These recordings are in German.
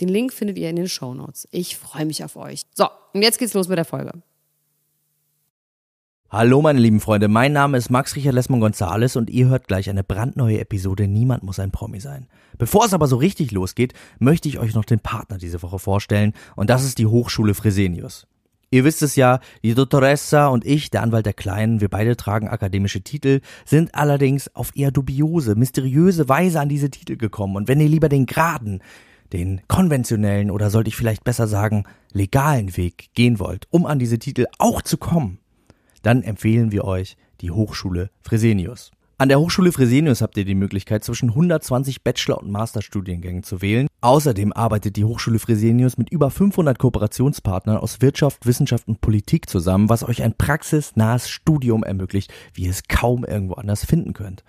Den Link findet ihr in den Show Notes. Ich freue mich auf euch. So, und jetzt geht's los mit der Folge. Hallo meine lieben Freunde, mein Name ist Max Richard Lessmann Gonzales und ihr hört gleich eine brandneue Episode Niemand muss ein Promi sein. Bevor es aber so richtig losgeht, möchte ich euch noch den Partner diese Woche vorstellen und das ist die Hochschule Fresenius. Ihr wisst es ja, die Dottoressa und ich, der Anwalt der Kleinen, wir beide tragen akademische Titel, sind allerdings auf eher dubiose, mysteriöse Weise an diese Titel gekommen und wenn ihr lieber den geraden, den konventionellen oder sollte ich vielleicht besser sagen legalen Weg gehen wollt, um an diese Titel auch zu kommen, dann empfehlen wir euch die Hochschule Fresenius. An der Hochschule Fresenius habt ihr die Möglichkeit, zwischen 120 Bachelor- und Masterstudiengängen zu wählen. Außerdem arbeitet die Hochschule Fresenius mit über 500 Kooperationspartnern aus Wirtschaft, Wissenschaft und Politik zusammen, was euch ein praxisnahes Studium ermöglicht, wie ihr es kaum irgendwo anders finden könnt.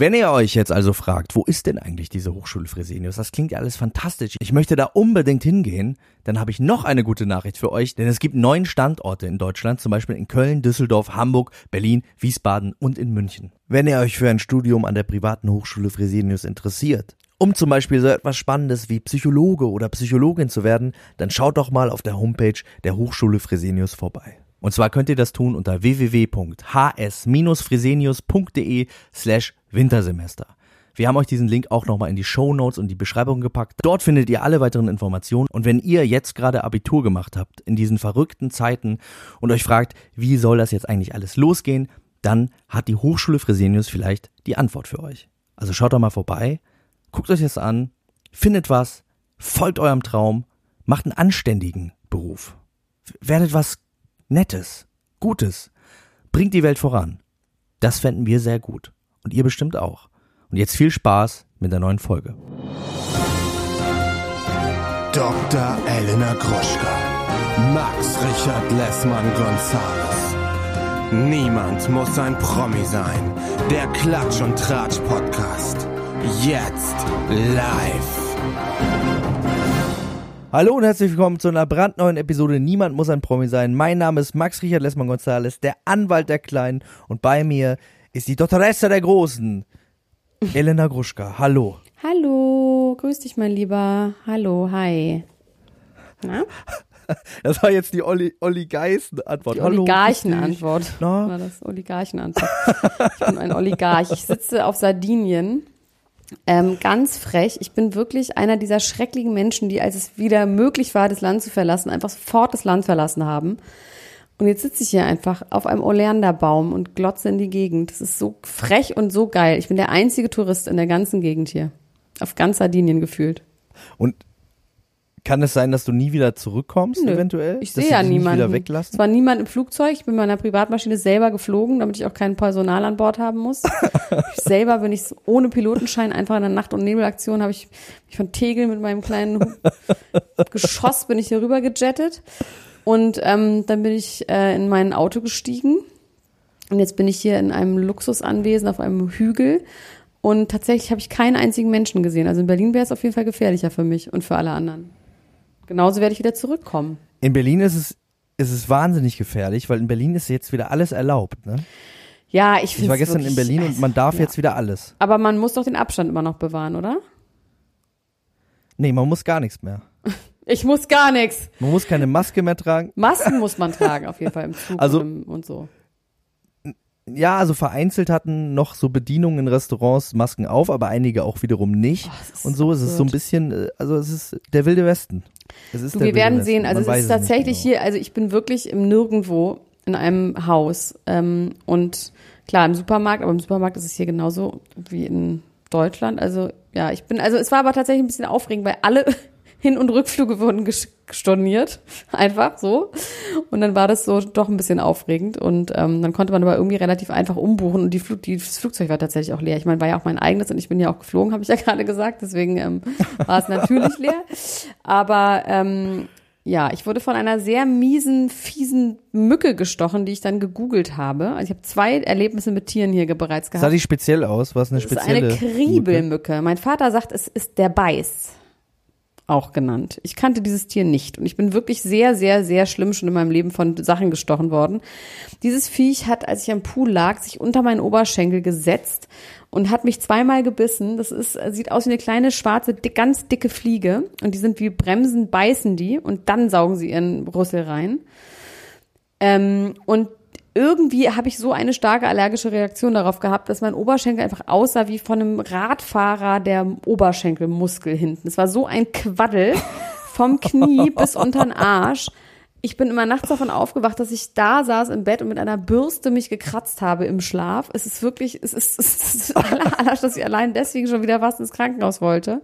Wenn ihr euch jetzt also fragt, wo ist denn eigentlich diese Hochschule Fresenius? Das klingt ja alles fantastisch. Ich möchte da unbedingt hingehen. Dann habe ich noch eine gute Nachricht für euch, denn es gibt neun Standorte in Deutschland, zum Beispiel in Köln, Düsseldorf, Hamburg, Berlin, Wiesbaden und in München. Wenn ihr euch für ein Studium an der privaten Hochschule Fresenius interessiert, um zum Beispiel so etwas Spannendes wie Psychologe oder Psychologin zu werden, dann schaut doch mal auf der Homepage der Hochschule Fresenius vorbei. Und zwar könnt ihr das tun unter www.hs-fresenius.de slash Wintersemester. Wir haben euch diesen Link auch nochmal in die Show Notes und die Beschreibung gepackt. Dort findet ihr alle weiteren Informationen. Und wenn ihr jetzt gerade Abitur gemacht habt, in diesen verrückten Zeiten und euch fragt, wie soll das jetzt eigentlich alles losgehen, dann hat die Hochschule Fresenius vielleicht die Antwort für euch. Also schaut doch mal vorbei, guckt euch das an, findet was, folgt eurem Traum, macht einen anständigen Beruf. Werdet was Nettes, Gutes, bringt die Welt voran. Das fänden wir sehr gut. Und ihr bestimmt auch. Und jetzt viel Spaß mit der neuen Folge. Dr. Elena Gruschka. Max Richard Lessmann Gonzales. Niemand muss ein Promi sein. Der Klatsch und Tratsch Podcast. Jetzt live. Hallo und herzlich willkommen zu einer brandneuen Episode Niemand muss ein Promi sein. Mein Name ist Max Richard Lessmann Gonzales, der Anwalt der Kleinen und bei mir ist die Dottoressa der Großen, Elena Gruschka. Hallo. Hallo, grüß dich, mein Lieber. Hallo, hi. Na? Das war jetzt die Oli Oligarchen-Antwort. Die Oligarchen-Antwort. No? War das Oligarchen-Antwort. ich bin ein Oligarch. Ich sitze auf Sardinien ähm, ganz frech. Ich bin wirklich einer dieser schrecklichen Menschen, die, als es wieder möglich war, das Land zu verlassen, einfach sofort das Land verlassen haben. Und jetzt sitze ich hier einfach auf einem Oleanderbaum und glotze in die Gegend. Das ist so frech und so geil. Ich bin der einzige Tourist in der ganzen Gegend hier. Auf ganz Sardinien gefühlt. Und kann es sein, dass du nie wieder zurückkommst, Nö, eventuell? Ich sehe ja niemanden. Es war niemand im Flugzeug. Ich bin mit meiner Privatmaschine selber geflogen, damit ich auch kein Personal an Bord haben muss. ich selber bin ich ohne Pilotenschein einfach in der Nacht- und Nebelaktion habe ich mich von Tegel mit meinem kleinen Geschoss bin ich hier rüber gejettet. Und ähm, dann bin ich äh, in mein Auto gestiegen. Und jetzt bin ich hier in einem Luxusanwesen auf einem Hügel. Und tatsächlich habe ich keinen einzigen Menschen gesehen. Also in Berlin wäre es auf jeden Fall gefährlicher für mich und für alle anderen. Genauso werde ich wieder zurückkommen. In Berlin ist es, ist es wahnsinnig gefährlich, weil in Berlin ist jetzt wieder alles erlaubt, ne? Ja, ich finde Ich war gestern in Berlin und man darf ja. jetzt wieder alles. Aber man muss doch den Abstand immer noch bewahren, oder? Nee, man muss gar nichts mehr. Ich muss gar nichts. Man muss keine Maske mehr tragen. Masken muss man tragen, auf jeden Fall im Zug also, und, und so. Ja, also vereinzelt hatten noch so Bedienungen in Restaurants Masken auf, aber einige auch wiederum nicht. Oh, und so ist es so ein bisschen, äh, also es ist der wilde Westen. Es ist du, wir werden sehen. Also es ist tatsächlich genau. hier, also ich bin wirklich im Nirgendwo in einem Haus. Ähm, und klar, im Supermarkt, aber im Supermarkt ist es hier genauso wie in Deutschland. Also ja, ich bin, also es war aber tatsächlich ein bisschen aufregend, weil alle Hin- und Rückflüge wurden storniert, einfach so. Und dann war das so doch ein bisschen aufregend. Und ähm, dann konnte man aber irgendwie relativ einfach umbuchen und die Flug, die, das Flugzeug war tatsächlich auch leer. Ich meine, war ja auch mein eigenes und ich bin ja auch geflogen, habe ich ja gerade gesagt. Deswegen ähm, war es natürlich leer. Aber ähm, ja, ich wurde von einer sehr miesen, fiesen Mücke gestochen, die ich dann gegoogelt habe. Also ich habe zwei Erlebnisse mit Tieren hier bereits Sah gehabt. die speziell aus? War es eine Das ist spezielle? eine Kriebelmücke. Mein Vater sagt, es ist der Beiß. Auch genannt. Ich kannte dieses Tier nicht. Und ich bin wirklich sehr, sehr, sehr schlimm schon in meinem Leben von Sachen gestochen worden. Dieses Viech hat, als ich am Pool lag, sich unter meinen Oberschenkel gesetzt und hat mich zweimal gebissen. Das ist, sieht aus wie eine kleine, schwarze, dick, ganz dicke Fliege. Und die sind wie Bremsen, beißen die und dann saugen sie ihren Rüssel rein. Ähm, und irgendwie habe ich so eine starke allergische Reaktion darauf gehabt, dass mein Oberschenkel einfach aussah wie von einem Radfahrer der Oberschenkelmuskel hinten. Es war so ein Quaddel vom Knie bis unter den Arsch. Ich bin immer nachts davon aufgewacht, dass ich da saß im Bett und mit einer Bürste mich gekratzt habe im Schlaf. Es ist wirklich, es ist, es ist aller, aller, dass ich allein deswegen schon wieder was ins Krankenhaus wollte.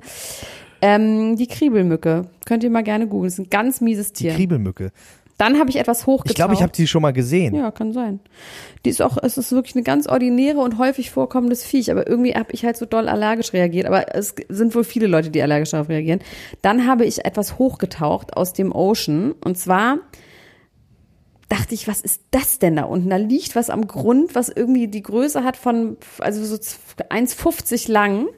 Ähm, die Kriebelmücke. Könnt ihr mal gerne googeln. Das ist ein ganz mieses Die Tier. Kriebelmücke. Dann habe ich etwas hochgetaucht. Ich glaube, ich habe die schon mal gesehen. Ja, kann sein. Die ist auch, es ist wirklich eine ganz ordinäre und häufig vorkommendes Viech, aber irgendwie habe ich halt so doll allergisch reagiert. Aber es sind wohl viele Leute, die allergisch darauf reagieren. Dann habe ich etwas hochgetaucht aus dem Ocean und zwar dachte ich, was ist das denn da unten? Da liegt was am Grund, was irgendwie die Größe hat von, also so 1,50 lang.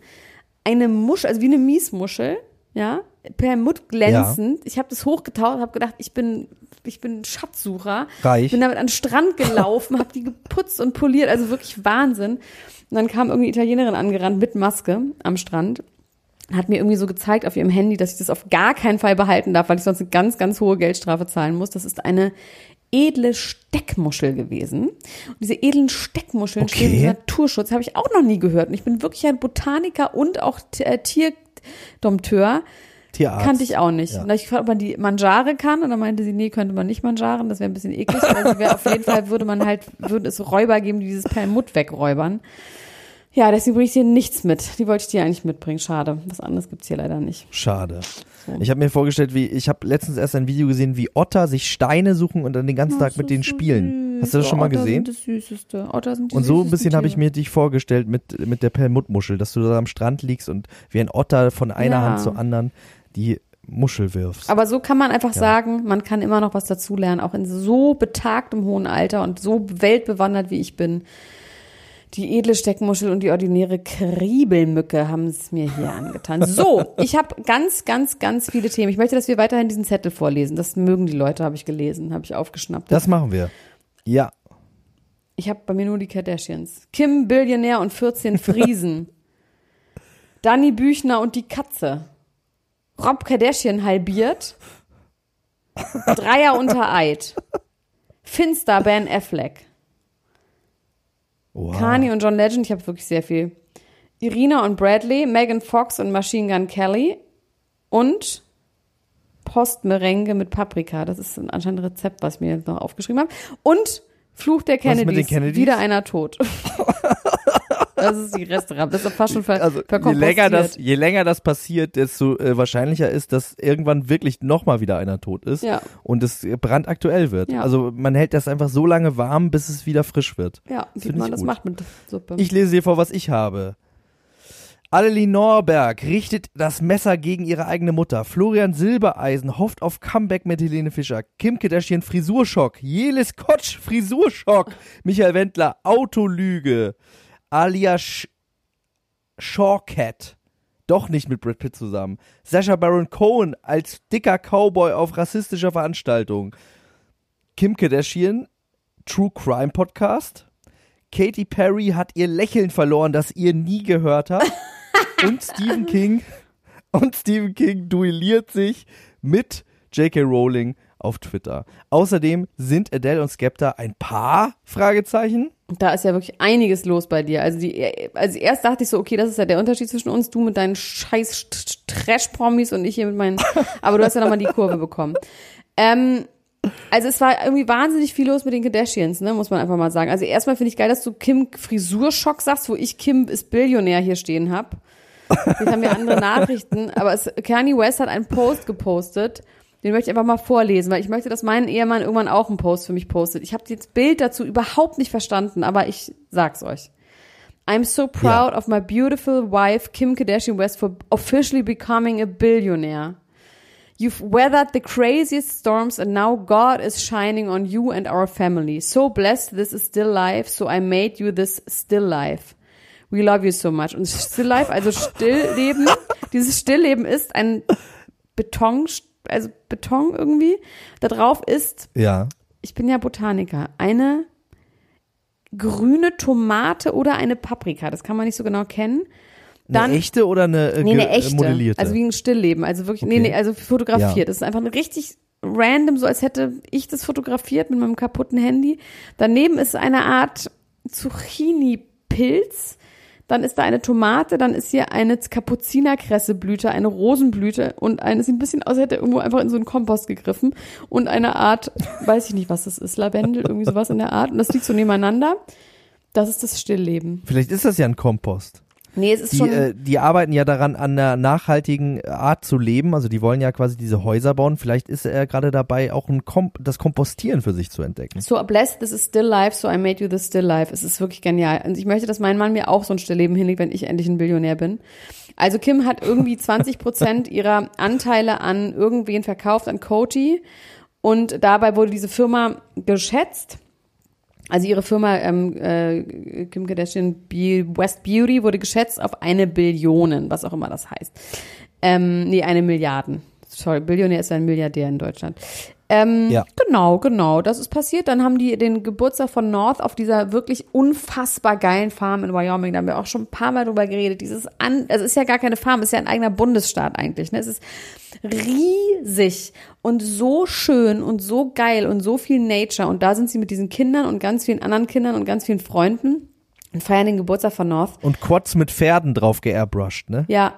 Eine Muschel, also wie eine Miesmuschel, ja, permut glänzend. Ich habe das hochgetaucht, habe gedacht, ich bin, ich bin Schatzsucher. Reich. Bin damit an den Strand gelaufen, habe die geputzt und poliert, also wirklich Wahnsinn. Und dann kam irgendwie Italienerin angerannt mit Maske am Strand hat mir irgendwie so gezeigt auf ihrem Handy, dass ich das auf gar keinen Fall behalten darf, weil ich sonst eine ganz, ganz hohe Geldstrafe zahlen muss. Das ist eine edle Steckmuschel gewesen. Und diese edlen Steckmuscheln Okay. stehen im Naturschutz, habe ich auch noch nie gehört. Und ich bin wirklich ein Botaniker und auch äh, Tierdompteur. Tierarzt. Kannte ich auch nicht. Ja. Und da hab ich gefragt, ob man die Manjare kann. Und dann meinte sie, nee, könnte man nicht Manjaren. Das wäre ein bisschen eklig. Sie wäre auf jeden Fall, würde man halt, würde es Räuber geben, die dieses Perlmutt wegräubern. Ja, deswegen bringe ich dir nichts mit. Die wollte ich dir eigentlich mitbringen. Schade. Was anderes gibt's hier leider nicht. Schade. Ich habe mir vorgestellt, wie ich habe letztens erst ein Video gesehen, wie Otter sich Steine suchen und dann den ganzen Tag mit denen spielen. Hast du das schon mal Otter gesehen? Sind das Süßeste. Otter sind die Und so ein bisschen habe ich mir dich vorgestellt mit, mit der Perlmuttmuschel, dass du da am Strand liegst und wie ein Otter von einer Ja. Hand zur anderen die Muschel wirfst. Aber so kann man einfach Ja. sagen, man kann immer noch was dazulernen, auch in so betagtem hohen Alter und so weltbewandert wie ich bin. Die edle Steckmuschel und die ordinäre Kriebelmücke haben es mir hier angetan. So, ich habe ganz, ganz, ganz viele Themen. Ich möchte, dass wir weiterhin diesen Zettel vorlesen. Das mögen die Leute, habe ich gelesen, habe ich aufgeschnappt. Das machen wir. Ja. Ich habe bei mir nur die Kardashians. Kim, Billionär und 14 Friesen. Danny Büchner und die Katze. Rob Kardashian halbiert. Dreier unter Eid. Finster Ben Affleck. Wow. Kanye und John Legend, ich habe wirklich sehr viel. Irina und Bradley, Megan Fox und Machine Gun Kelly und Postmerengue mit Paprika. Das ist anscheinend ein Rezept, was ich mir jetzt noch aufgeschrieben habe. Und Fluch der. Kennedys? Wieder einer tot. das ist die Restaurant. Das ist fast schon ver Also je länger, das, je länger das passiert, desto äh, wahrscheinlicher ist, dass irgendwann wirklich nochmal wieder einer tot ist Ja. und es brandaktuell wird. Ja. Also man hält das einfach so lange warm, bis es wieder frisch wird. ja, wie find man ich das macht mit Suppe. Ich lese dir vor, was ich habe. Allelie Norberg richtet das Messer gegen ihre eigene Mutter. Florian Silbereisen hofft auf Comeback mit Helene Fischer. Kim Kardashian Frisurschock. Jelis Kotsch Frisurschock. Michael Wendler Autolüge. Alia Sch Shawcat. Doch nicht mit Brad Pitt zusammen. Sasha Baron Cohen als dicker Cowboy auf rassistischer Veranstaltung. Kim Kardashian True Crime Podcast. Katy Perry hat ihr Lächeln verloren, das ihr nie gehört hat. und Stephen King und Stephen King duelliert sich mit J.K. Rowling auf Twitter. Außerdem sind Adele und Skepta ein Paar? Fragezeichen. Da ist ja wirklich einiges los bei dir. Also die, also erst dachte ich so, okay, das ist ja der Unterschied zwischen uns, du mit deinen scheiß Trash-Promis und ich hier mit meinen, aber du hast ja nochmal die Kurve bekommen. Ähm, also es war irgendwie wahnsinnig viel los mit den Kardashians, ne, muss man einfach mal sagen. Also erstmal finde ich geil, dass du Kim Frisurschock sagst, wo ich Kim ist Billionär hier stehen hab. Jetzt haben wir andere Nachrichten, aber es, Kanye West hat einen Post gepostet, den möchte ich einfach mal vorlesen, weil ich möchte, dass mein Ehemann irgendwann auch einen Post für mich postet. Ich habe das Bild dazu überhaupt nicht verstanden, aber ich sag's euch. I'm so proud Ja. of my beautiful wife, Kim Kardashian West, for officially becoming a billionaire. You've weathered the craziest storms and now God is shining on you and our family. So blessed this is still life, so I made you this still life. We love you so much. Und Still Life, also Stillleben, dieses Stillleben ist ein Beton, also Beton irgendwie. Da drauf ist, Ja. ich bin ja Botaniker, eine grüne Tomate oder eine Paprika. Das kann man nicht so genau kennen. Dann, eine echte oder eine, äh, Nee, eine ge- echte. modellierte? Also wie ein Stillleben. Also wirklich, nee, Okay. nee, also fotografiert. Ja. Das ist einfach ein richtig random, so als hätte ich das fotografiert mit meinem kaputten Handy. Daneben ist eine Art Zucchini-Pilz. Dann ist da eine Tomate, dann ist hier eine Kapuzinerkresseblüte, eine Rosenblüte und eine sieht ein bisschen aus, als hätte irgendwo einfach in so einen Kompost gegriffen und eine Art, weiß ich nicht, was das ist, Lavendel, irgendwie sowas in der Art. Und das liegt so nebeneinander. Das ist das Stillleben. Vielleicht ist das ja ein Kompost. Nee, es ist Die, schon. äh, die arbeiten ja daran, an einer nachhaltigen Art zu leben. Also die wollen ja quasi diese Häuser bauen. Vielleicht ist er gerade dabei, auch ein Kom das Kompostieren für sich zu entdecken. So blessed, this is still life, so I made you this still life. Es ist wirklich genial. Und ich möchte, dass mein Mann mir auch so ein Stillleben hinlegt, wenn ich endlich ein Billionär bin. Also Kim hat irgendwie 20 Prozent ihrer Anteile an irgendwen verkauft, an Coty. Und dabei wurde diese Firma geschätzt. Also ihre Firma ähm, äh, Kim Kardashian Be West Beauty wurde geschätzt auf eine Billion, was auch immer das heißt. Ähm, nee, eine Milliarden. Sorry, Billionär ist ein Milliardär in Deutschland. Ähm, Ja. Genau, genau, das ist passiert. Dann haben die den Geburtstag von North auf dieser wirklich unfassbar geilen Farm in Wyoming. Da haben wir auch schon ein paar Mal drüber geredet. Dieses an, also es ist ja gar keine Farm, es ist ja ein eigener Bundesstaat eigentlich. Ne? Es ist riesig und so schön und so geil und so viel Nature. Und da sind sie mit diesen Kindern und ganz vielen anderen Kindern und ganz vielen Freunden und feiern den Geburtstag von North. Und Quads mit Pferden drauf geairbrushed, ne? Ja.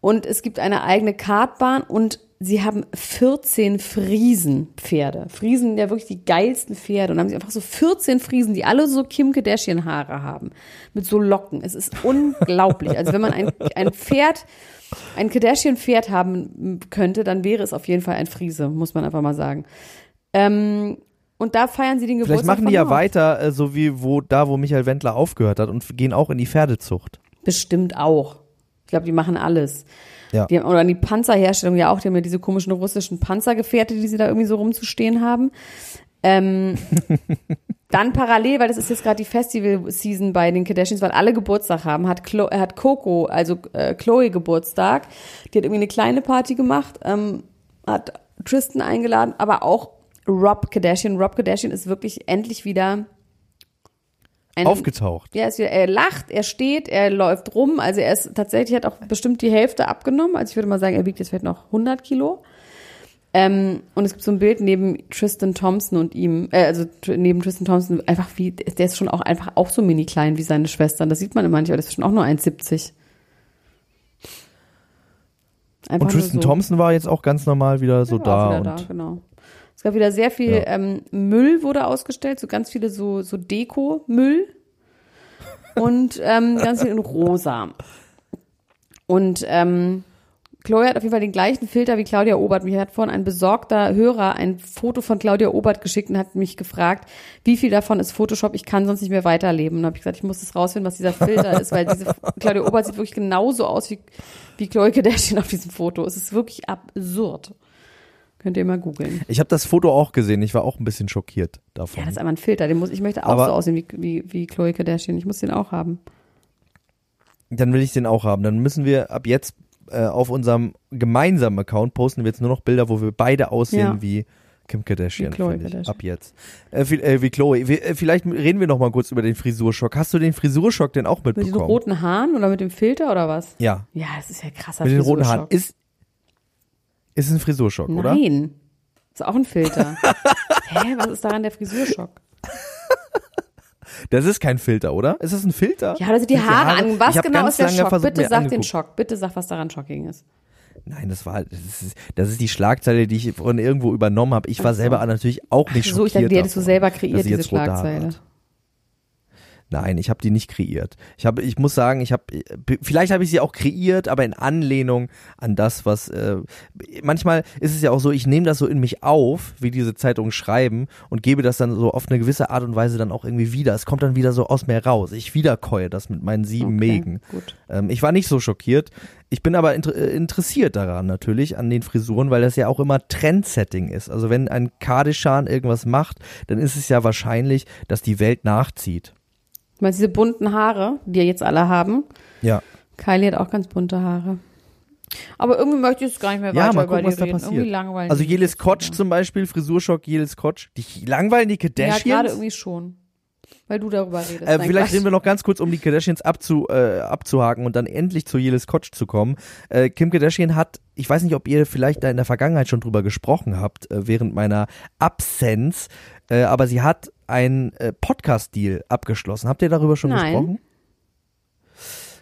Und es gibt eine eigene Kartbahn und sie haben 14 Friesenpferde. Friesen sind ja wirklich die geilsten Pferde. Und haben sie einfach so 14 Friesen, die alle so Kim Kardashian Haare haben. Mit so Locken. Es ist unglaublich. Also wenn man ein, ein Pferd, ein Kardashian Pferd haben könnte, dann wäre es auf jeden Fall ein Friese, muss man einfach mal sagen. Ähm, und da feiern sie den Geburtstag Vielleicht machen die ja weiter, äh, so wie wo da, wo Michael Wendler aufgehört hat und gehen auch in die Pferdezucht. Bestimmt auch. Ich glaube, die machen alles. Ja. Die haben, oder die Panzerherstellung ja auch, die haben ja diese komischen russischen Panzergefährte, die sie da irgendwie so rumzustehen haben. Ähm, dann parallel, weil das ist jetzt gerade die Festival-Season bei den Kardashians, weil alle Geburtstag haben, hat, Chlo hat Coco, also äh, Chloe Geburtstag. Die hat irgendwie eine kleine Party gemacht, ähm, hat Tristan eingeladen, aber auch Rob Kardashian. Rob Kardashian ist wirklich endlich wieder ein, Aufgetaucht. ja, ist er lacht, er steht, er läuft rum. Also er ist tatsächlich, hat auch bestimmt die Hälfte abgenommen. Also ich würde mal sagen, er wiegt jetzt vielleicht noch 100 Kilo. Ähm, und es gibt so ein Bild neben Tristan Thompson und ihm, äh, also neben Tristan Thompson, einfach wie, der ist schon auch einfach auch so mini klein wie seine Schwestern. Das sieht man immer nicht, aber das ist schon auch nur 1,70. Einfach Und Tristan so. Thompson war jetzt auch ganz normal wieder so war da. wieder und da, genau. Es gab wieder sehr viel Ja. ähm, Müll wurde ausgestellt, so ganz viele so, so Deko-Müll und ähm, ganz viel in rosa. Und ähm, Chloe hat auf jeden Fall den gleichen Filter wie Claudia Obert. Mir hat vorhin ein besorgter Hörer ein Foto von Claudia Obert geschickt und hat mich gefragt, wie viel davon ist Photoshop, ich kann sonst nicht mehr weiterleben. Und habe ich gesagt, ich muss das rausfinden, was dieser Filter ist, weil diese Claudia Obert sieht wirklich genauso aus wie, wie Chloe Kardashian auf diesem Foto. Es ist wirklich absurd. Könnt ihr mal googeln. Ich habe das Foto auch gesehen. Ich war auch ein bisschen schockiert davon. Ja, das ist einmal ein Filter. Den muss, ich möchte auch Aber- so aussehen wie, wie, wie Chloe Kardashian. Ich muss den auch haben. Dann will ich den auch haben. Dann müssen wir ab jetzt äh, auf unserem gemeinsamen Account posten wir jetzt nur noch Bilder, wo wir beide aussehen Ja. wie Kim Kardashian. Wie finde ich. Kardashian. Ab jetzt. Äh, wie, äh, wie Chloe. Wir, äh, vielleicht reden wir noch mal kurz über den Frisurschock. Hast du den Frisurschock denn auch Mit den mitbekommen? roten Haaren oder mit dem Filter oder was? ja, Ja, das ist ja krasser mit den roten Haaren. Frisurschock. Ist, ist ein Frisurschock, oder? Nein. Ist auch ein Filter. Hä, was ist daran der Frisurschock? Das ist kein Filter, oder? Ist das ein Filter? Ja, sind die Sind Haare an. Was genau ist der Schock? versucht, Bitte sag den. Schock. Bitte sag, was daran shocking ist. Nein, das war das ist, das ist die Schlagzeile, die ich von irgendwo übernommen habe. Ich war so. selber natürlich auch nicht so, ich schockiert. dachte, die hättest du selber kreiert, diese Haare Schlagzeile. Nein, ich habe die nicht kreiert. Ich habe, ich muss sagen, ich habe, vielleicht habe ich sie auch kreiert, aber in Anlehnung an das, was. Äh, manchmal ist es ja auch so, ich nehme das so in mich auf, wie diese Zeitungen schreiben, und gebe das dann so auf eine gewisse Art und Weise dann auch irgendwie wieder. Es kommt dann wieder so aus mir raus. Ich wiederkäue das mit meinen sieben Okay, Mägen. gut. Ähm, ich war nicht so schockiert. Ich bin aber inter äh, interessiert daran natürlich, an den Frisuren, weil das ja auch immer Trendsetting ist. Also wenn ein Kardashian irgendwas macht, dann ist es ja wahrscheinlich, dass die Welt nachzieht. Weil diese bunten Haare, die ja jetzt alle haben. Ja. Kylie hat auch ganz bunte Haare. Aber irgendwie möchte ich es gar nicht mehr Ja, weiter mal über gucken, die was da passiert. Irgendwie langweilig. Also Jelis Kotsch zum Beispiel, Frisurschock Jelis Kotsch. Die langweilen die Ja, gerade Kardashians. irgendwie schon. Weil du darüber redest. äh, vielleicht Quatsch. reden wir noch ganz kurz, um die Kardashians abzu, äh, abzuhaken und dann endlich zu Jelis Kotsch zu kommen. Äh, Kim Kardashian hat, ich weiß nicht, ob ihr vielleicht da in der Vergangenheit schon drüber gesprochen habt, äh, während meiner Absenz, äh, aber sie hat einen äh, Podcast-Deal abgeschlossen. Habt ihr darüber schon Nein. gesprochen?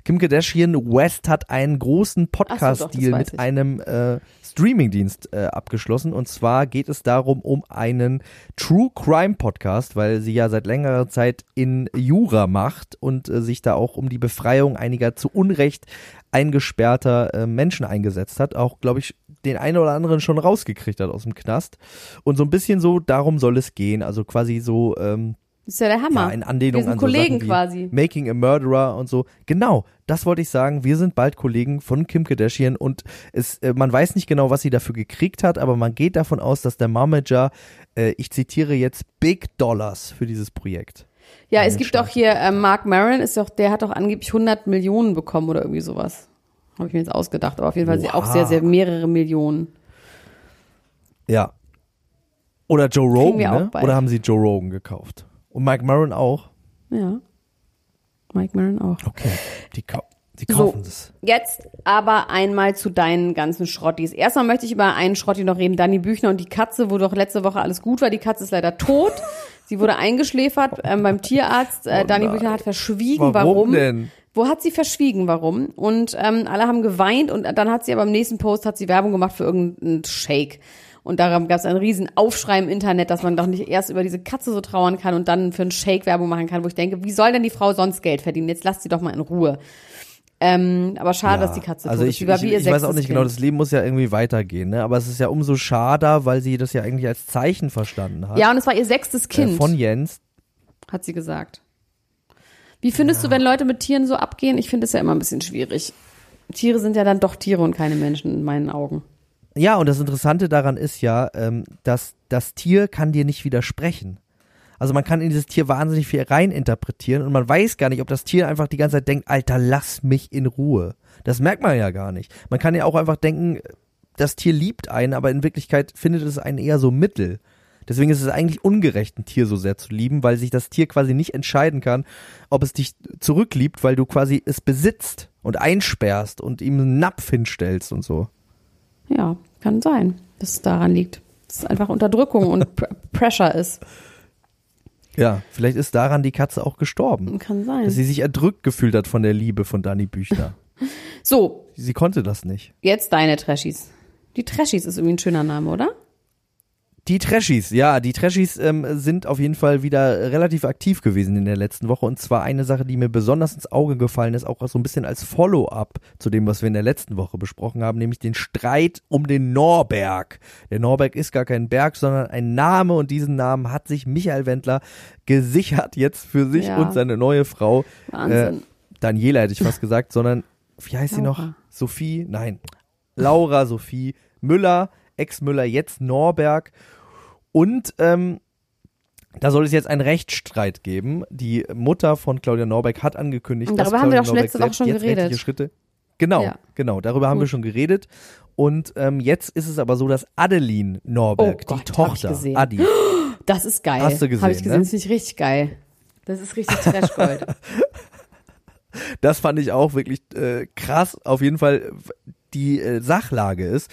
Kim Kardashian West hat einen großen so, Podcast-Deal weiß mit einem äh, Streamingdienst äh, abgeschlossen. Und zwar geht es darum, um einen True Crime Podcast, weil sie ja seit längerer Zeit in Jura macht und äh, sich da auch um die Befreiung einiger zu Unrecht eingesperrter äh, Menschen eingesetzt hat. Auch, glaube ich, den einen oder anderen schon rausgekriegt hat aus dem Knast. Und so ein bisschen so, darum soll es gehen. Also quasi so, ähm, Das ist ja der Hammer. ja, in Anlehnung Wir sind an so Kollegen wie quasi. Making a Murderer und so. Genau, das wollte ich sagen. Wir sind bald Kollegen von Kim Kardashian und es, äh, man weiß nicht genau, was sie dafür gekriegt hat, aber man geht davon aus, dass der Momager, äh, ich zitiere jetzt, Big Dollars für dieses Projekt. Ja, es gibt auch hier, äh, Mark Maron ist doch, der hat doch angeblich 100 Millionen bekommen oder irgendwie sowas. Habe ich mir jetzt ausgedacht, aber auf jeden Fall sie auch Wow. sehr, sehr mehrere Millionen. Ja. Oder Joe Rogan, ne? Oder haben sie Joe Rogan gekauft? Und Mike Maron auch? Ja. Mike Maron auch. Okay, die, kau die So. kaufen es. Jetzt aber einmal zu deinen ganzen Schrottis. Erstmal möchte ich über einen Schrotti noch reden, Danny Büchner und die Katze, wo doch letzte Woche alles gut war. Die Katze ist leider tot. Sie wurde eingeschläfert ähm, beim Tierarzt. Äh, Oh Danny nein. Büchner hat verschwiegen, Warum, warum. denn? Wo hat sie verschwiegen, warum? Und ähm, alle haben geweint und dann hat sie aber im nächsten Post hat sie Werbung gemacht für irgendeinen Shake. Und darum gab es einen riesen Aufschrei im Internet, dass man doch nicht erst über diese Katze so trauern kann und dann für einen Shake Werbung machen kann, wo ich denke, wie soll denn die Frau sonst Geld verdienen? Jetzt lasst sie doch mal in Ruhe. Ähm, aber schade, dass die Katze also tot ich, ist. War ich, ich weiß auch nicht genau, Kind. das Leben muss ja irgendwie weitergehen, ne? Aber es ist ja umso schade, weil sie das ja eigentlich als Zeichen verstanden hat. Ja, und es war ihr sechstes äh, Kind, von Jens. hat sie gesagt. Wie findest du, wenn Leute mit Tieren so abgehen? Ich finde es ja immer ein bisschen schwierig. Tiere sind ja dann doch Tiere und keine Menschen in meinen Augen. Ja, und das Interessante daran ist ja, ähm, dass das Tier kann dir nicht widersprechen. Also man kann in dieses Tier wahnsinnig viel reininterpretieren und man weiß gar nicht, ob das Tier einfach die ganze Zeit denkt, Alter, lass mich in Ruhe. Das merkt man ja gar nicht. Man kann ja auch einfach denken, das Tier liebt einen, aber in Wirklichkeit findet es einen eher so mittel. Deswegen ist es eigentlich ungerecht, ein Tier so sehr zu lieben, weil sich das Tier quasi nicht entscheiden kann, ob es dich zurückliebt, weil du quasi es besitzt und einsperrst und ihm einen Napf hinstellst und so. Ja, kann sein, dass es daran liegt. Dass es einfach Unterdrückung und Pr Pressure ist. Ja, vielleicht ist daran die Katze auch gestorben. Kann sein. Dass sie sich erdrückt gefühlt hat von der Liebe von Dani Büchner. So, sie konnte das nicht. jetzt deine Trashies. Die Trashies ist irgendwie ein schöner Name, oder? Die Trashies, ja, die Trashies ähm, sind auf jeden Fall wieder relativ aktiv gewesen in der letzten Woche. Und zwar eine Sache, die mir besonders ins Auge gefallen ist, auch so ein bisschen als Follow-up zu dem, was wir in der letzten Woche besprochen haben, nämlich den Streit um den Norberg. Der Norberg ist gar kein Berg, sondern ein Name und diesen Namen hat sich Michael Wendler gesichert jetzt für sich Ja. und seine neue Frau. Wahnsinn. Daniela hätte ich fast gesagt, sondern wie heißt sie noch? Laura. Sophie? Nein. Laura Sophie Müller, Ex-Müller, jetzt Norberg. Und ähm, da soll es jetzt einen Rechtsstreit geben. Die Mutter von Claudia Norberg hat angekündigt, Und dass darüber haben wir Claudia doch schon Norberg letzte Woche schon geredet. Schritte. Genau, Ja. genau. Darüber haben wir Gut. schon geredet. Und ähm, jetzt ist es aber so, dass Adeline Norberg, Oh Gott, die Tochter. Adi, Das ist geil. Hast du gesehen, Habe ich gesehen, ne? das finde ich richtig geil. Das ist richtig Trashgold. Das fand ich auch wirklich äh, krass. Auf jeden Fall die äh, Sachlage ist.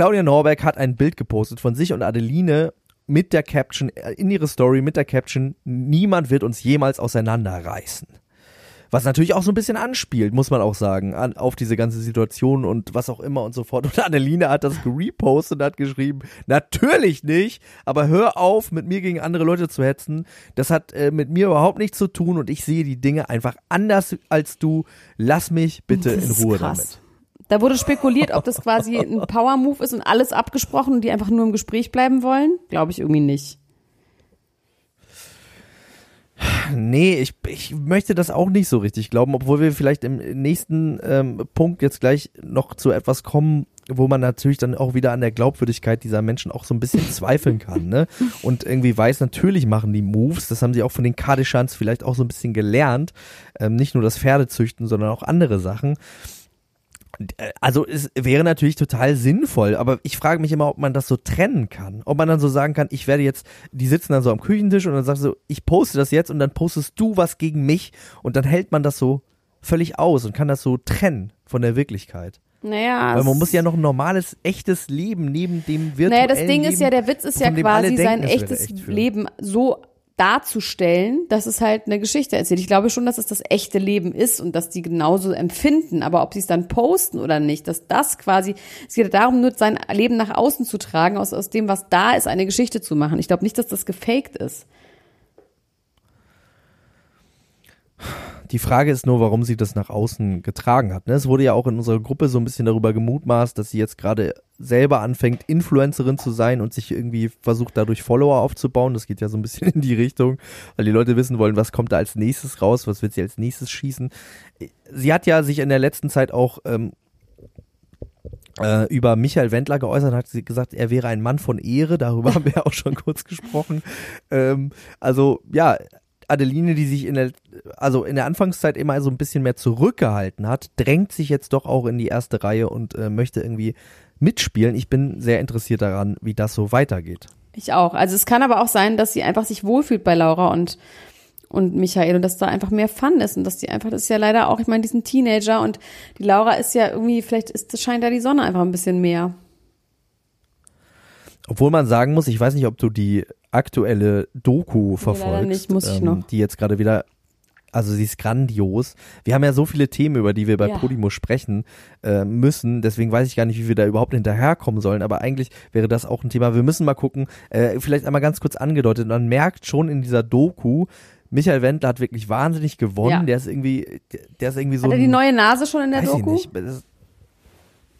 Claudia Norberg hat ein Bild gepostet von sich und Adeline mit der Caption, äh, in ihre Story mit der Caption, niemand wird uns jemals auseinanderreißen. Was natürlich auch so ein bisschen anspielt, muss man auch sagen, an, auf diese ganze Situation und was auch immer und so fort. Und Adeline hat das gerepostet und hat geschrieben, natürlich nicht, aber hör auf, mit mir gegen andere Leute zu hetzen. Das hat äh, mit mir überhaupt nichts zu tun und ich sehe die Dinge einfach anders als du. Lass mich bitte in Ruhe damit. Da wurde spekuliert, ob das quasi ein Power-Move ist und alles abgesprochen und die einfach nur im Gespräch bleiben wollen. Glaube ich irgendwie nicht. Nee, ich, ich möchte das auch nicht so richtig glauben, obwohl wir vielleicht im nächsten ähm, Punkt jetzt gleich noch zu etwas kommen, wo man natürlich dann auch wieder an der Glaubwürdigkeit dieser Menschen auch so ein bisschen zweifeln kann, ne? Und irgendwie weiß, natürlich machen die Moves, das haben sie auch von den Kardashans vielleicht auch so ein bisschen gelernt, ähm, nicht nur das Pferdezüchten, sondern auch andere Sachen also es wäre natürlich total sinnvoll, aber ich frage mich immer, ob man das so trennen kann. Ob man dann so sagen kann, ich werde jetzt, die sitzen dann so am Küchentisch und dann sagst du, ich poste das jetzt und dann postest du was gegen mich und dann hält man das so völlig aus und kann das so trennen von der Wirklichkeit. Naja. Weil man muss ja noch ein normales, echtes Leben neben dem virtuellen Naja, das Ding Leben, ist ja, der Witz ist ja quasi sein echtes echt Leben so darzustellen, dass es halt eine Geschichte erzählt. Ich glaube schon, dass es das echte Leben ist und dass die genauso empfinden, aber ob sie es dann posten oder nicht, dass das quasi, es geht darum, nur sein Leben nach außen zu tragen, aus, aus dem, was da ist, eine Geschichte zu machen. Ich glaube nicht, dass das gefaked ist. Die Frage ist nur, warum sie das nach außen getragen hat. Ne? Es wurde ja auch in unserer Gruppe so ein bisschen darüber gemutmaßt, dass sie jetzt gerade selber anfängt, Influencerin zu sein und sich irgendwie versucht, dadurch Follower aufzubauen. Das geht ja so ein bisschen in die Richtung, weil die Leute wissen wollen, was kommt da als nächstes raus, was wird sie als nächstes schießen. Sie hat ja sich in der letzten Zeit auch ähm, äh, über Michael Wendler geäußert, hat sie gesagt, er wäre ein Mann von Ehre, darüber haben wir auch schon kurz gesprochen. Ähm, also ja, Adeline, die sich in der, also in der Anfangszeit immer so ein bisschen mehr zurückgehalten hat, drängt sich jetzt doch auch in die erste Reihe und äh, möchte irgendwie mitspielen. Ich bin sehr interessiert daran, wie das so weitergeht. Ich auch. Also es kann aber auch sein, dass sie einfach sich wohlfühlt bei Laura und und Michael und dass da einfach mehr Fun ist und dass die einfach, das ist ja leider auch, ich meine, die sind Teenager und die Laura ist ja irgendwie, vielleicht ist, scheint da die Sonne einfach ein bisschen mehr. Obwohl man sagen muss, ich weiß nicht, ob du die aktuelle Doku verfolgst, nicht, muss ich ähm, noch. die jetzt gerade wieder also sie ist grandios. Wir haben ja so viele Themen, über die wir bei Ja. Podimo sprechen äh, müssen. Deswegen weiß ich gar nicht, wie wir da überhaupt hinterherkommen sollen. Aber eigentlich wäre das auch ein Thema. Wir müssen mal gucken. Äh, vielleicht einmal ganz kurz angedeutet. Man merkt schon in dieser Doku, Michael Wendler hat wirklich wahnsinnig gewonnen. Ja. Der ist irgendwie, der ist irgendwie so. Hat er die neue Nase schon in der Doku? Ich nicht. Das-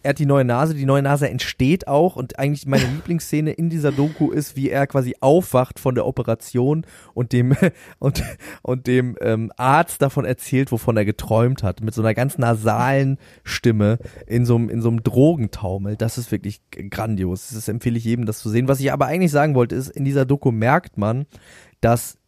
Er hat die neue Nase, die neue Nase entsteht auch und eigentlich meine Lieblingsszene in dieser Doku ist, wie er quasi aufwacht von der Operation und dem und, und dem ähm, Arzt davon erzählt, wovon er geträumt hat, mit so einer ganz nasalen Stimme in so einem in so einem Drogentaumel. Das ist wirklich grandios. Das empfehle ich jedem, das zu sehen. Was ich aber eigentlich sagen wollte, ist, in dieser Doku merkt man, dass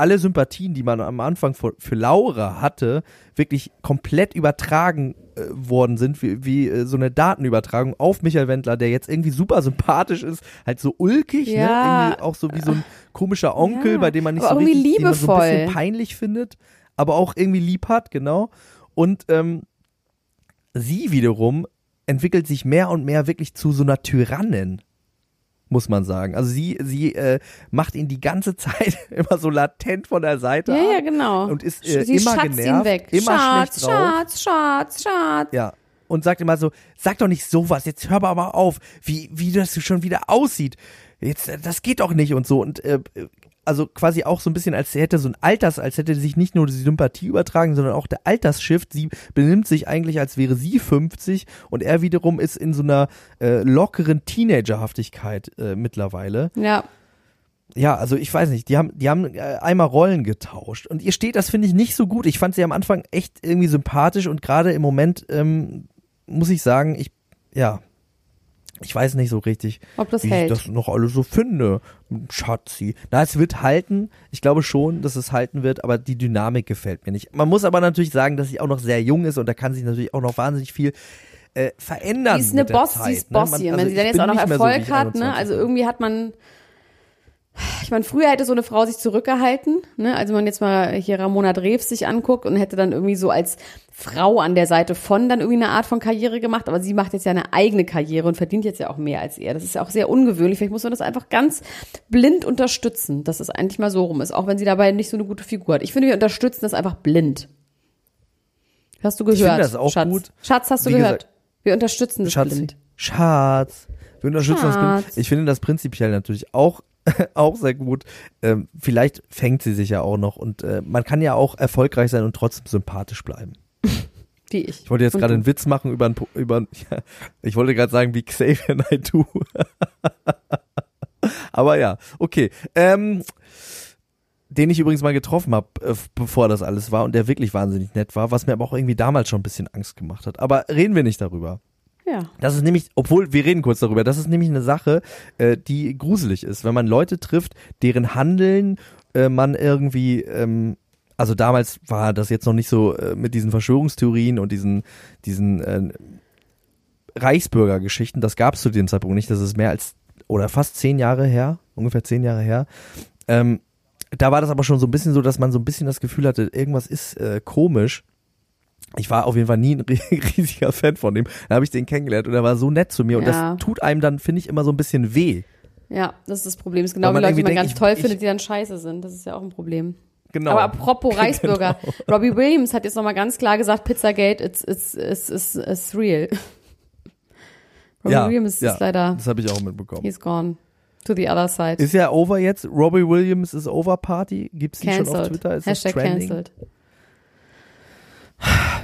alle Sympathien, die man am Anfang für, für Laura hatte, wirklich komplett übertragen äh, worden sind, wie, wie äh, so eine Datenübertragung auf Michael Wendler, der jetzt irgendwie super sympathisch ist, halt so ulkig, Ja. ne? irgendwie auch so wie so ein komischer Onkel, Ja. bei dem man nicht Aber so richtig, den man so ein bisschen liebevoll. peinlich findet, aber auch irgendwie lieb hat, genau. Und ähm, sie wiederum entwickelt sich mehr und mehr wirklich zu so einer Tyrannin muss man sagen. Also sie, sie äh, macht ihn die ganze Zeit immer so latent von der Seite Ja, ja, genau. und ist äh, Sie immer genervt, ihn weg. immer Schatz, schlecht drauf. Schatz, Schatz, Schatz. Ja. Und sagt immer so, sag doch nicht sowas, jetzt hör aber mal auf, wie, wie das schon wieder aussieht. Jetzt, das geht doch nicht und so. Und äh, also quasi auch so ein bisschen, als hätte so ein Alters, als hätte sich nicht nur die Sympathie übertragen, sondern auch der Altersshift. Sie benimmt sich eigentlich, als wäre sie 50 und er wiederum ist in so einer äh, lockeren Teenagerhaftigkeit äh, mittlerweile. Ja. Ja, also ich weiß nicht, die haben, die haben äh, einmal Rollen getauscht und ihr steht das finde ich nicht so gut. Ich fand sie am Anfang echt irgendwie sympathisch und gerade im Moment ähm, muss ich sagen, ich ja, ich weiß nicht so richtig, Ob das wie hält. ich das noch alles so finde. Schatzi. Na, es wird halten. Ich glaube schon, dass es halten wird, aber die Dynamik gefällt mir nicht. Man muss aber natürlich sagen, dass sie auch noch sehr jung ist und da kann sich natürlich auch noch wahnsinnig viel äh, verändern. Die ist eine Boss, Zeit, die ist ne? Man- bossy. Und also wenn sie dann jetzt auch noch so, Erfolg ich hat, 21 ne, also irgendwie hat man, ich meine, früher hätte so eine Frau sich zurückgehalten, ne, also wenn man jetzt mal hier Ramona Drews sich anguckt und hätte dann irgendwie so als Frau an der Seite von dann irgendwie eine Art von Karriere gemacht, aber sie macht jetzt ja eine eigene Karriere und verdient jetzt ja auch mehr als er. Das ist ja auch sehr ungewöhnlich. Vielleicht muss man das einfach ganz blind unterstützen, dass es eigentlich mal so rum ist, auch wenn sie dabei nicht so eine gute Figur hat. Ich finde, wir unterstützen das einfach blind. Hast du gehört? Ich finde das auch Schatz. gut. Schatz, hast du Wie gehört? gesagt- Wir unterstützen das Schatz, blind. Schatz, wir unterstützen das Schatz. blind. Ich finde das prinzipiell natürlich auch, auch sehr gut. Ähm, vielleicht fängt sie sich ja auch noch und äh, man kann ja auch erfolgreich sein und trotzdem sympathisch bleiben. Wie ich. Ich wollte jetzt gerade einen Witz machen über, ein, über ja, ich wollte gerade sagen, wie Xavier Naidoo. Aber ja, okay. Ähm, den ich übrigens mal getroffen habe, äh, bevor das alles war und der wirklich wahnsinnig nett war, was mir aber auch irgendwie damals schon ein bisschen Angst gemacht hat. Aber reden wir nicht darüber. Ja. Das ist nämlich, obwohl wir reden kurz darüber, das ist nämlich eine Sache, äh, die gruselig ist, wenn man Leute trifft, deren Handeln äh, man irgendwie, ähm, also damals war das jetzt noch nicht so äh, mit diesen Verschwörungstheorien und diesen, diesen äh, Reichsbürgergeschichten, das gab es zu dem Zeitpunkt nicht, das ist mehr als oder fast zehn Jahre her, ungefähr zehn Jahre her. Ähm, da war das aber schon so ein bisschen so, dass man so ein bisschen das Gefühl hatte, irgendwas ist äh, komisch. Ich war auf jeden Fall nie ein riesiger Fan von dem. Dann habe ich den kennengelernt und er war so nett zu mir und Ja. das tut einem dann, finde ich, immer so ein bisschen weh. Ja, das ist das Problem. Das ist genau wie Leute, die man ganz denkt, toll ich- findet, die dann scheiße sind. Das ist ja auch ein Problem. Genau. Aber apropos Reichsbürger, Robbie Williams hat jetzt nochmal ganz klar gesagt, Pizzagate, it's, it's, it's, it's, it's real. Robbie ja, Williams ja, ist leider, Das habe ich auch mitbekommen. he's gone to the other side. Ist ja over jetzt. Robbie Williams ist over Party. Gibt's die schon auf. Twitter? Ist Hashtag das trending? cancelled.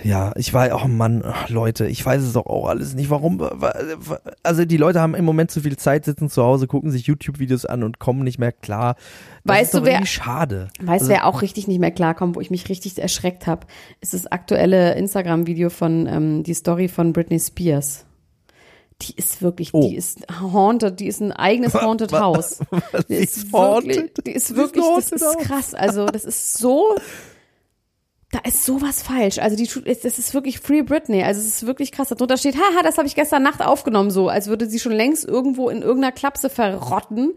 Ja, ich weiß, oh Mann, Leute, ich weiß es doch auch alles nicht. Warum? wa- wa- Also die Leute haben im Moment zu viel Zeit, sitzen zu Hause, gucken sich YouTube-Videos an und kommen nicht mehr klar. Das Weißt du, wer- schade. Weißt Also- du, wer auch richtig nicht mehr klarkommt, wo ich mich richtig erschreckt habe, ist das aktuelle Instagram-Video von, ähm, die Story von Britney Spears. Die ist wirklich, Oh. die ist haunted, die ist ein eigenes haunted House. Die ist haunted? wirklich, die ist wirklich, das ist krass. Also, das ist so, da ist sowas falsch. Also, die tut, das ist wirklich Free Britney. Also, es ist wirklich krass. Darunter steht, haha, das habe ich gestern Nacht aufgenommen, so, als würde sie schon längst irgendwo in irgendeiner Klapse verrotten.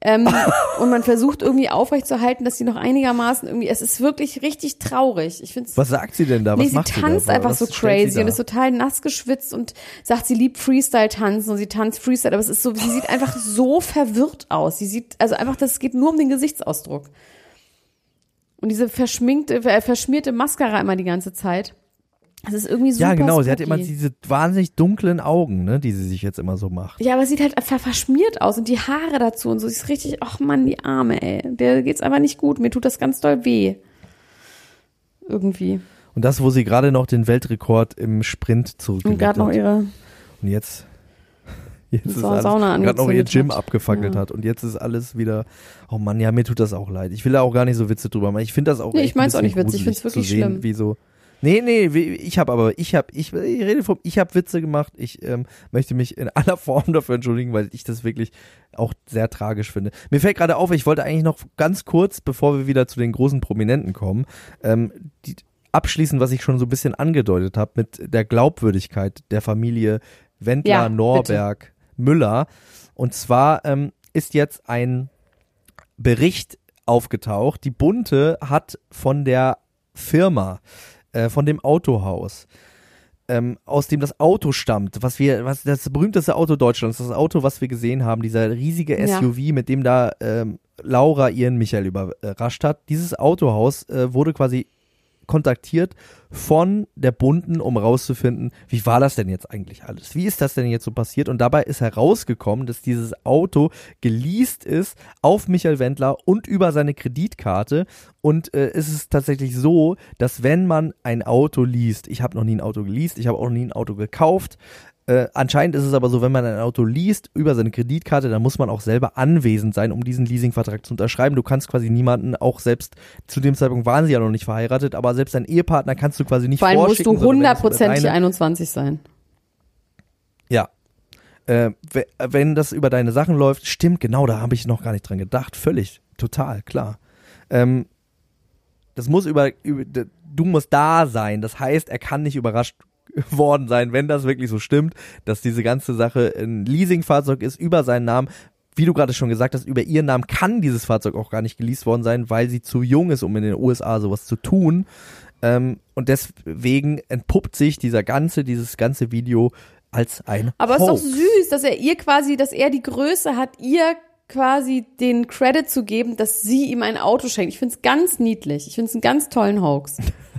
Ähm, und man versucht irgendwie aufrechtzuerhalten, dass sie noch einigermaßen irgendwie, es ist wirklich richtig traurig. Ich finde Was sagt sie denn da? Was Nee, sie macht sie tanzt da? einfach Was so sie crazy da? und ist total nass geschwitzt und sagt, sie liebt Freestyle tanzen und sie tanzt Freestyle, aber es ist so, sie sieht einfach so verwirrt aus. Sie sieht, also einfach, das geht nur um den Gesichtsausdruck. Und diese verschminkte, äh, verschmierte Mascara immer die ganze Zeit. Das ist irgendwie super ja, genau, sie hat spooky. immer diese wahnsinnig dunklen Augen, ne, die sie sich jetzt immer so macht. Ja, aber sieht halt einfach verschmiert aus und die Haare dazu und so. Sie ist richtig, ach Mann, die Arme, ey. Der geht's einfach nicht gut. Mir tut das ganz doll weh. Irgendwie. Und das, wo sie gerade noch den Weltrekord im Sprint Und zurückgelegt gerade noch hat. ihre Und jetzt, jetzt ist alles, gerade noch ihr Gym hat. abgefackelt Ja. hat. Und jetzt ist alles wieder, oh Mann, ja, mir tut das auch leid. Ich will da auch gar nicht so Witze drüber machen. Ich finde das auch Nee, ich mein's ein auch nicht witzig. Ich find's gruselig wirklich sehen, schlimm. Wie so, nee, nee, ich habe aber, ich habe, ich, ich rede vom, ich habe Witze gemacht. Ich ähm, möchte mich in aller Form dafür entschuldigen, weil ich das wirklich auch sehr tragisch finde. Mir fällt gerade auf, ich wollte eigentlich noch ganz kurz, bevor wir wieder zu den großen Prominenten kommen, ähm, die, abschließen, was ich schon so ein bisschen angedeutet habe, mit der Glaubwürdigkeit der Familie Wendler, Ja, Norberg, Müller. Und zwar ähm, ist jetzt ein Bericht aufgetaucht. Die Bunte hat von der Firma, äh, von dem Autohaus, ähm, aus dem das Auto stammt, was wir, was das berühmteste Auto Deutschlands, das Auto, was wir gesehen haben, dieser riesige Ja. SUV, mit dem da ähm, Laura ihren Michael überrascht hat. Dieses Autohaus äh, wurde quasi kontaktiert von der Bunten, um rauszufinden, wie war das denn jetzt eigentlich alles? Wie ist das denn jetzt so passiert? Und dabei ist herausgekommen, dass dieses Auto geleast ist auf Michael Wendler und über seine Kreditkarte. Und äh, es ist tatsächlich so, dass wenn man ein Auto liest, ich habe noch nie ein Auto geleast, ich habe auch noch nie ein Auto gekauft, äh, anscheinend ist es aber so, wenn man ein Auto liest über seine Kreditkarte, dann muss man auch selber anwesend sein, um diesen Leasingvertrag zu unterschreiben. Du kannst quasi niemanden, auch selbst zu dem Zeitpunkt waren sie ja noch nicht verheiratet, aber selbst deinen Ehepartner kannst du quasi nicht Vor allem musst du hundertprozentig deine- 21 sein. Ja. Äh, we- wenn das über deine Sachen läuft, stimmt, genau, da habe ich noch gar nicht dran gedacht. Völlig, total, klar. Ähm, das muss über, über, du musst da sein. Das heißt, er kann nicht überrascht worden sein, wenn das wirklich so stimmt, dass diese ganze Sache ein Leasingfahrzeug ist über seinen Namen. Wie du gerade schon gesagt hast, über ihren Namen kann dieses Fahrzeug auch gar nicht geleast worden sein, weil sie zu jung ist, um in den USA sowas zu tun. Ähm, und deswegen entpuppt sich dieser ganze, dieses ganganze Video als ein Aber es ist doch süß, dass er ihr quasi, dass er die Größe hat, ihr quasi den Credit zu geben, dass sie ihm ein Auto schenkt. Ich finde es ganz niedlich. Ich finde es einen ganz tollen Hoax.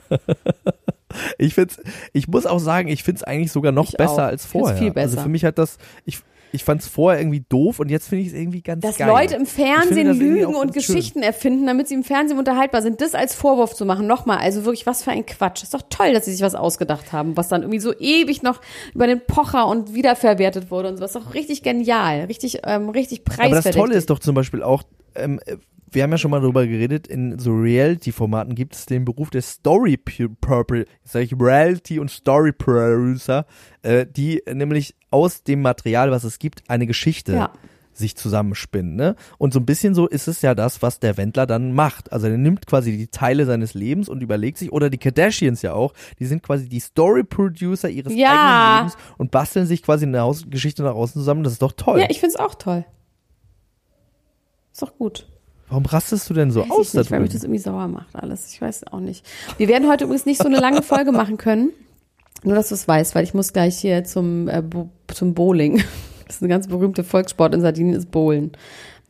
Ich find's, ich muss auch sagen, ich find's eigentlich sogar noch Ich besser auch. als Ich find's vorher. viel besser. Also für mich hat das, ich, ich fand's vorher irgendwie doof und jetzt finde ich es irgendwie ganz Dass geil. Leute im Fernsehen lügen und ganz schön. Geschichten erfinden, damit sie im Fernsehen unterhaltbar sind, das als Vorwurf zu machen, nochmal, also wirklich, was für ein Quatsch. Ist doch toll, dass sie sich was ausgedacht haben, was dann irgendwie so ewig noch über den Pocher und wiederverwertet wurde und sowas. Ist doch richtig genial, richtig, ähm, richtig Aber preisverdächtig. das Tolle ist doch zum Beispiel auch, ähm, wir haben ja schon mal darüber geredet, in so Reality-Formaten gibt es den Beruf der Story Purple, sage ich Reality und Story Producer, äh, die nämlich aus dem Material, was es gibt, eine Geschichte Ja. sich zusammenspinnen. Ne? Und so ein bisschen so ist es ja das, was der Wendler dann macht. Also er nimmt quasi die Teile seines Lebens und überlegt sich, oder die Kardashians ja auch, die sind quasi die Story-Producer ihres Ja. eigenen Lebens und basteln sich quasi eine Haus Geschichte nach außen zusammen. Das ist doch toll. Ja, ich find's auch toll. Ist doch gut. Warum rastest du denn so Weiß aus ich nicht, weil mich das irgendwie sauer macht alles. Ich weiß auch nicht. Wir werden heute übrigens nicht so eine lange Folge machen können. Nur, dass du es weißt, weil ich muss gleich hier zum, äh, zum Bowling. Das ist eine ganz berühmte Volkssport in Sardinien, ist Bowlen.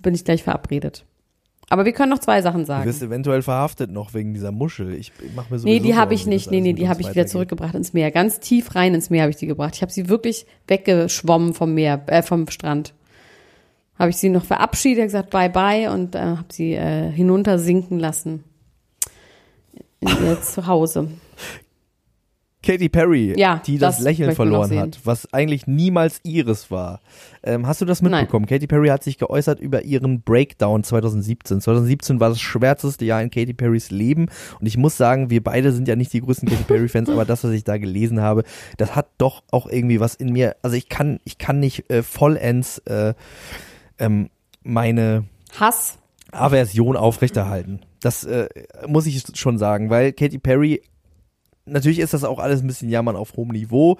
Bin ich gleich verabredet. Aber wir können noch zwei Sachen Du sagen. wirst eventuell verhaftet noch wegen dieser Muschel. Ich, ich mach mir so Nee, die habe ich nicht. Nee, nee, die habe ich wieder zurückgebracht ins Meer. Ganz tief rein ins Meer habe ich die gebracht. Ich habe sie wirklich weggeschwommen vom Meer, äh, vom Strand. Habe ich sie noch verabschiedet, gesagt bye bye und äh, habe sie äh, hinuntersinken lassen in ihr Zuhause. Katy Perry, Ja, die das, das Lächeln verloren hat, was eigentlich niemals ihres war. Ähm, hast du das Nein. mitbekommen? Katy Perry hat sich geäußert über ihren Breakdown 2017. 2017 war das schwärzeste Jahr in Katy Perrys Leben und ich muss sagen, wir beide sind ja nicht die größten Katy Perry Fans, aber das, was ich da gelesen habe, das hat doch auch irgendwie was in mir. Also ich kann, ich kann nicht äh, vollends äh, ähm, meine Hass. Aversion aufrechterhalten. Das äh, muss ich schon sagen, weil Katy Perry, natürlich ist das auch alles ein bisschen Jammern auf hohem Niveau.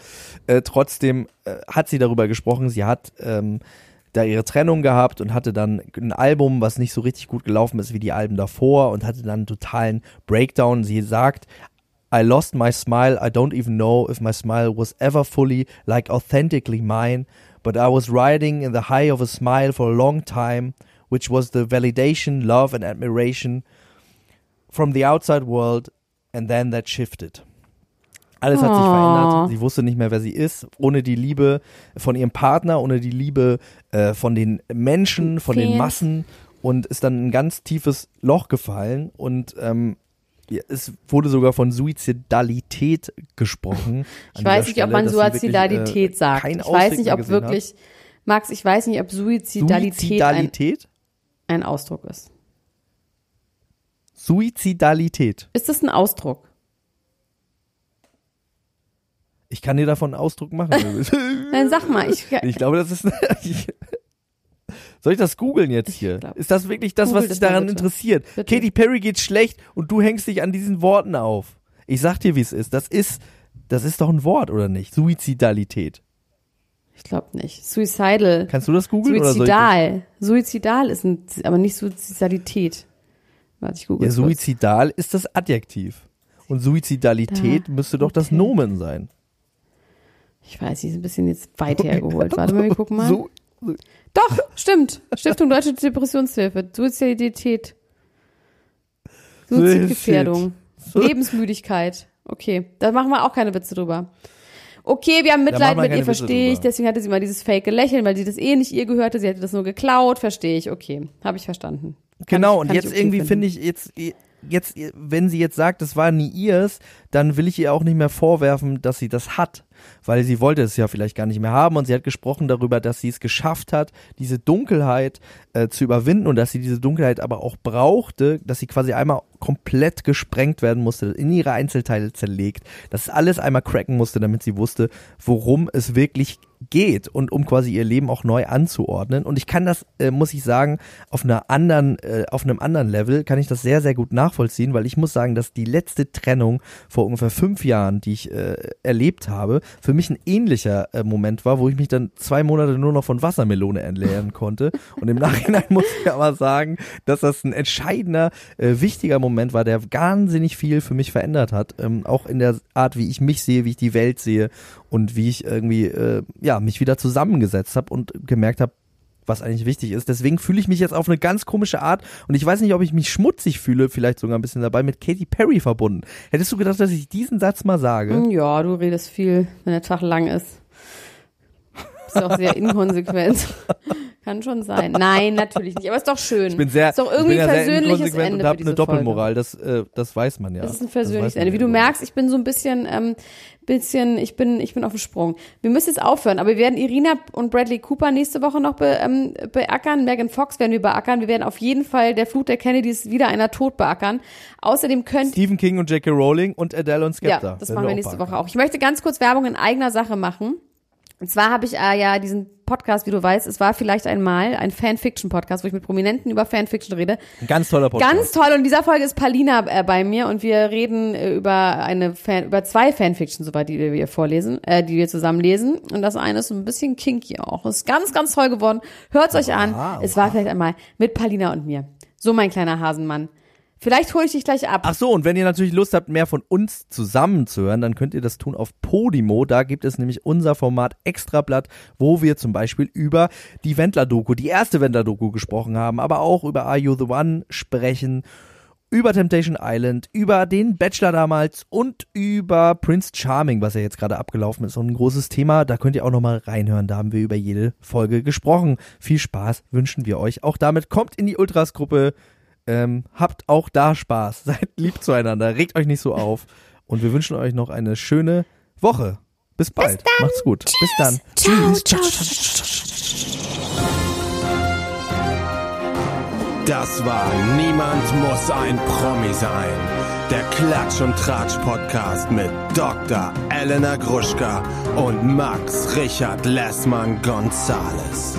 Äh, trotzdem äh, hat sie darüber gesprochen, sie hat ähm, da ihre Trennung gehabt und hatte dann ein Album, was nicht so richtig gut gelaufen ist wie die Alben davor und hatte dann einen totalen Breakdown. Sie sagt, I lost my smile. I don't even know if my smile was ever fully, like authentically mine. But I was riding in the high of a smile for a long time, which was the validation, love, and admiration from the outside world. And then that shifted. Alles hat sich verändert. Sie wusste nicht mehr, wer sie ist. Ohne die Liebe von ihrem Partner, ohne die Liebe äh, von den Menschen, von den. Massen und ist dann in ein ganz tiefes Loch gefallen und ähm, es wurde sogar von Suizidalität gesprochen. Ich weiß nicht, ob man Suizidalität sagt. Kein Ich weiß nicht, ob wirklich, Max, ich weiß nicht, ob hat. Suizidalität ein, Suizidalität? ein Ausdruck ist. Suizidalität. Ist das ein Ausdruck? Ich kann dir davon einen Ausdruck machen. Dann sag mal, ich, ich glaube, das ist. Soll ich das googeln jetzt hier? glaub- Ist das wirklich das, was dich das daran bitte. interessiert? Bitte. Katy Perry geht schlecht und du hängst dich an diesen Worten auf. Ich sag dir, wie es ist. Das ist, das ist doch ein Wort, oder nicht? Suizidalität. ich glaube nicht. Suicidal. Kannst du das googeln oder soll ich das? Suizidal. Suizidal ist ein, aber nicht Suizidalität. Warte, ich google Ja, kurz. suizidal ist das Adjektiv. Und Suizidalität Da, müsste doch das okay. Nomen sein. Ich weiß, die ist ein bisschen jetzt weit hergeholt. Warte mal, wir gucken mal. So, Doch, stimmt. Stiftung Deutsche Depressionshilfe. Suizidalität. Suizidgefährdung. So- Lebensmüdigkeit. Okay, da machen wir auch keine Witze drüber. Okay, wir haben Mitleid wir mit ihr, verstehe ich. Deswegen hatte sie mal dieses fake Lächeln, weil sie das eh nicht ihr gehörte. Sie hätte das nur geklaut, verstehe ich. Okay, habe ich verstanden. Kann Genau, ich, und jetzt irgendwie finde ich, jetzt, jetzt, wenn sie jetzt sagt, das war nie ihrs, dann will ich ihr auch nicht mehr vorwerfen, dass sie das hat. Weil sie wollte es ja vielleicht gar nicht mehr haben und sie hat gesprochen darüber, dass sie es geschafft hat, diese Dunkelheit äh, zu überwinden und dass sie diese Dunkelheit aber auch brauchte, dass sie quasi einmal komplett gesprengt werden musste, in ihre Einzelteile zerlegt, dass alles einmal cracken musste, damit sie wusste, worum es wirklich geht und um quasi ihr Leben auch neu anzuordnen. Und ich kann das, äh, muss ich sagen, auf einer anderen, äh, auf einem anderen Level kann ich das sehr, sehr gut nachvollziehen, weil ich muss sagen, dass die letzte Trennung vor ungefähr fünf Jahren, die ich äh, erlebt habe, für mich ein ähnlicher äh, Moment war, wo ich mich dann zwei Monate nur noch von Wassermelone entleeren konnte. Und im Nachhinein muss ich aber sagen, dass das ein entscheidender, äh, wichtiger Moment war, der wahnsinnig viel für mich verändert hat. Ähm, auch in der Art, wie ich mich sehe, wie ich die Welt sehe und wie ich irgendwie, äh, ja, mich wieder zusammengesetzt habe und gemerkt habe, was eigentlich wichtig ist. Deswegen fühle ich mich jetzt auf eine ganz komische Art und ich weiß nicht, ob ich mich schmutzig fühle, vielleicht sogar ein bisschen dabei, mit Katy Perry verbunden. Hättest du gedacht, dass ich diesen Satz mal sage? Ja, du redest viel, wenn der Tag lang ist. Ist auch sehr inkonsequent. Kann schon sein. Nein, natürlich nicht. Aber ist doch schön. Ich bin sehr, ist doch irgendwie ich bin ja sehr versöhnliches inkonsequent Ende und habe eine Doppelmoral. Das, äh, das weiß man ja. Das ist ein man Ende. ja Wie du merkst, ich bin so ein bisschen, ähm, bisschen, ich bin, ich bin auf dem Sprung. Wir müssen jetzt aufhören, aber wir werden Irina und Bradley Cooper nächste Woche noch be, ähm, beackern. Megan Fox werden wir beackern. Wir werden auf jeden Fall der Flut der Kennedys wieder einer Tod beackern. Außerdem könnt Stephen King und J.K. Rowling und Adele und Skepta. ja, das machen wir nächste. Woche auch. Ich möchte ganz kurz Werbung in eigener Sache machen. Und zwar habe ich äh, ja diesen Podcast, wie du weißt, es war vielleicht einmal ein Fanfiction-Podcast, wo ich mit Prominenten über Fanfiction rede. Ein ganz toller Podcast. Ganz toll. Und in dieser Folge ist Palina äh, bei mir und wir reden äh, über eine Fan, über zwei Fanfictions, soweit die wir vorlesen, äh, die wir zusammen lesen. Und das eine ist ein bisschen kinky auch. Ist ganz, ganz toll geworden. Hört's euch an. Es war vielleicht einmal mit Palina und mir. So mein kleiner Hasenmann. Vielleicht hole ich dich gleich ab. Ach so, und wenn ihr natürlich Lust habt, mehr von uns zusammen zu hören, dann könnt ihr das tun auf Podimo. Da gibt es nämlich unser Format Extrablatt, wo wir zum Beispiel über die Wendler-Doku, die erste Wendler-Doku gesprochen haben, aber auch über Are You the One sprechen, über Temptation Island, über den Bachelor damals und über Prince Charming, was ja jetzt gerade abgelaufen ist. Und ein großes Thema, da könnt ihr auch nochmal reinhören. Da haben wir über jede Folge gesprochen. Viel Spaß wünschen wir euch. Auch damit kommt in die Ultras-Gruppe. Ähm, habt auch da Spaß. Seid lieb zueinander. Regt euch nicht so auf. Und wir wünschen euch noch eine schöne Woche. Bis bald. Macht's gut. Bis dann. ciao, ciao. Das war Niemand muss ein Promi sein. Der Klatsch und Tratsch Podcast mit Dr. Elena Gruschka und Max Richard Lessmann Gonzales.